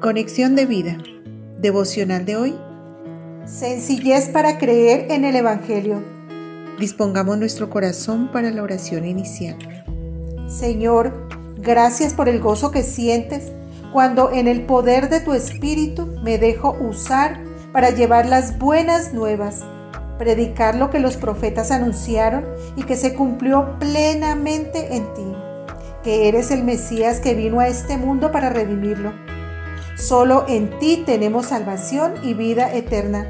Conexión de vida. Devocional de hoy. Sencillez para creer en el Evangelio. Dispongamos nuestro corazón para la oración inicial. Señor, gracias por el gozo que sientes cuando en el poder de tu Espíritu me dejo usar para llevar las buenas nuevas, predicar lo que los profetas anunciaron y que se cumplió plenamente en ti, que eres el Mesías que vino a este mundo para redimirlo Solo en ti tenemos salvación y vida eterna.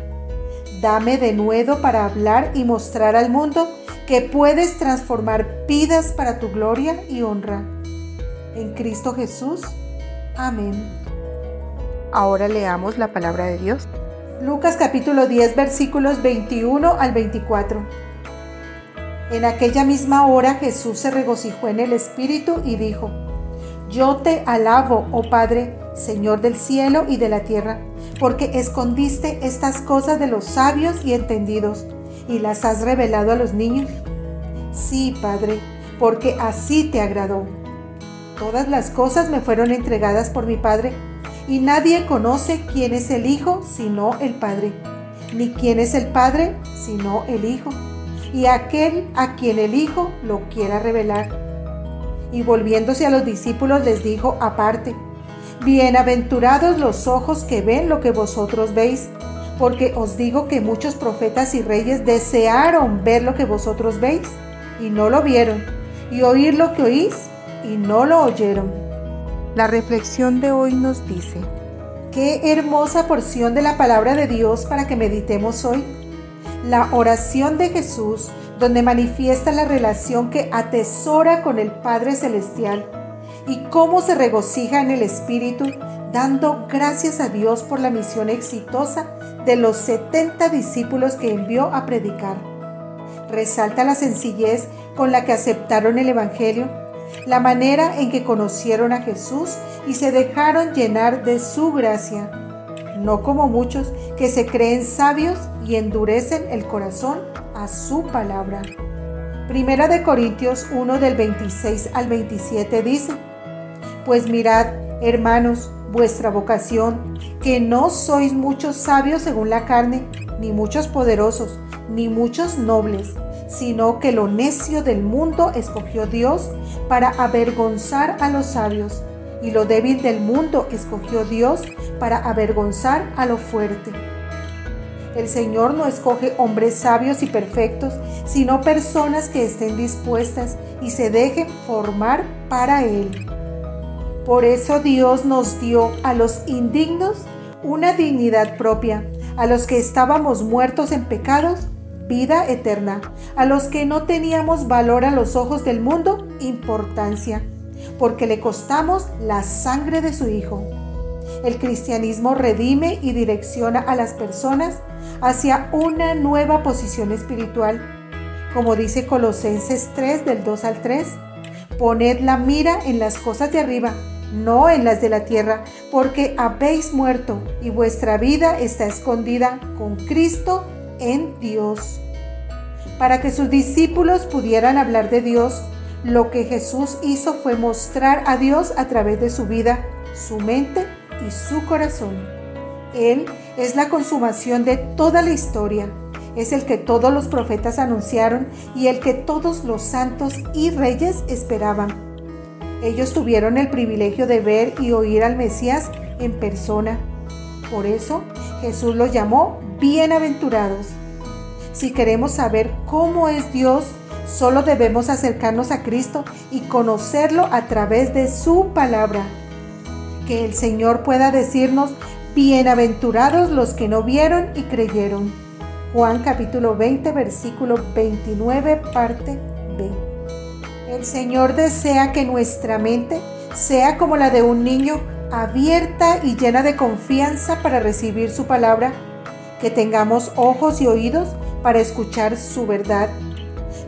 Dame de nuevo para hablar y mostrar al mundo que puedes transformar vidas para tu gloria y honra. En Cristo Jesús. Amén. Ahora leamos la palabra de Dios. Lucas capítulo 10 versículos 21 al 24. En aquella misma hora Jesús se regocijó en el Espíritu y dijo, Yo te alabo, oh Padre, Señor del cielo y de la tierra, porque escondiste estas cosas de los sabios y entendidos y las has revelado a los niños. Sí, Padre, porque así te agradó. Todas las cosas me fueron entregadas por mi Padre, y nadie conoce quién es el Hijo sino el Padre, ni quién es el Padre sino el Hijo, y aquel a quien el Hijo lo quiera revelar. Y volviéndose a los discípulos les dijo aparte, Bienaventurados los ojos que ven lo que vosotros veis, porque os digo que muchos profetas y reyes desearon ver lo que vosotros veis y no lo vieron, y oír lo que oís y no lo oyeron. La reflexión de hoy nos dice, Qué hermosa porción de la palabra de Dios para que meditemos hoy. La oración de Jesús, donde manifiesta la relación que atesora con el Padre Celestial y cómo se regocija en el Espíritu, dando gracias a Dios por la misión exitosa de los 70 discípulos que envió a predicar. Resalta la sencillez con la que aceptaron el Evangelio, la manera en que conocieron a Jesús y se dejaron llenar de su gracia, no como muchos que se creen sabios y endurecen el corazón a su palabra. Primera de Corintios 1 del 26 al 27 dice, pues mirad, hermanos, vuestra vocación, que no sois muchos sabios según la carne, ni muchos poderosos, ni muchos nobles, sino que lo necio del mundo escogió Dios para avergonzar a los sabios, y lo débil del mundo escogió Dios para avergonzar a lo fuerte. El Señor no escoge hombres sabios y perfectos, sino personas que estén dispuestas y se dejen formar para Él. Por eso Dios nos dio a los indignos una dignidad propia, a los que estábamos muertos en pecados, vida eterna, a los que no teníamos valor a los ojos del mundo, importancia, porque le costamos la sangre de su Hijo. El cristianismo redime y direcciona a las personas hacia una nueva posición espiritual. Como dice Colosenses 3 del 2 al 3, poned la mira en las cosas de arriba no en las de la tierra, porque habéis muerto y vuestra vida está escondida con Cristo en Dios. Para que sus discípulos pudieran hablar de Dios, lo que Jesús hizo fue mostrar a Dios a través de su vida, su mente y su corazón. Él es la consumación de toda la historia. Es el que todos los profetas anunciaron y el que todos los santos y reyes esperaban ellos tuvieron el privilegio de ver y oír al Mesías en persona. Por eso Jesús los llamó bienaventurados. Si queremos saber cómo es Dios, solo debemos acercarnos a Cristo y conocerlo a través de su palabra. Que el Señor pueda decirnos, bienaventurados los que no vieron y creyeron. Juan capítulo 20 versículo 29 parte B. El Señor desea que nuestra mente sea como la de un niño, abierta y llena de confianza para recibir su palabra, que tengamos ojos y oídos para escuchar su verdad.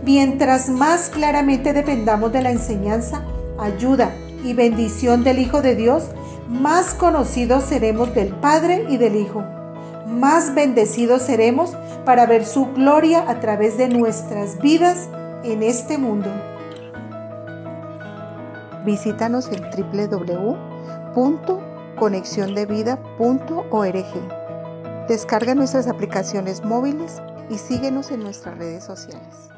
Mientras más claramente dependamos de la enseñanza, ayuda y bendición del Hijo de Dios, más conocidos seremos del Padre y del Hijo. Más bendecidos seremos para ver su gloria a través de nuestras vidas en este mundo visítanos en www.conexiondevida.org. conexiondevida.org. Descarga nuestras aplicaciones móviles y síguenos en nuestras redes sociales.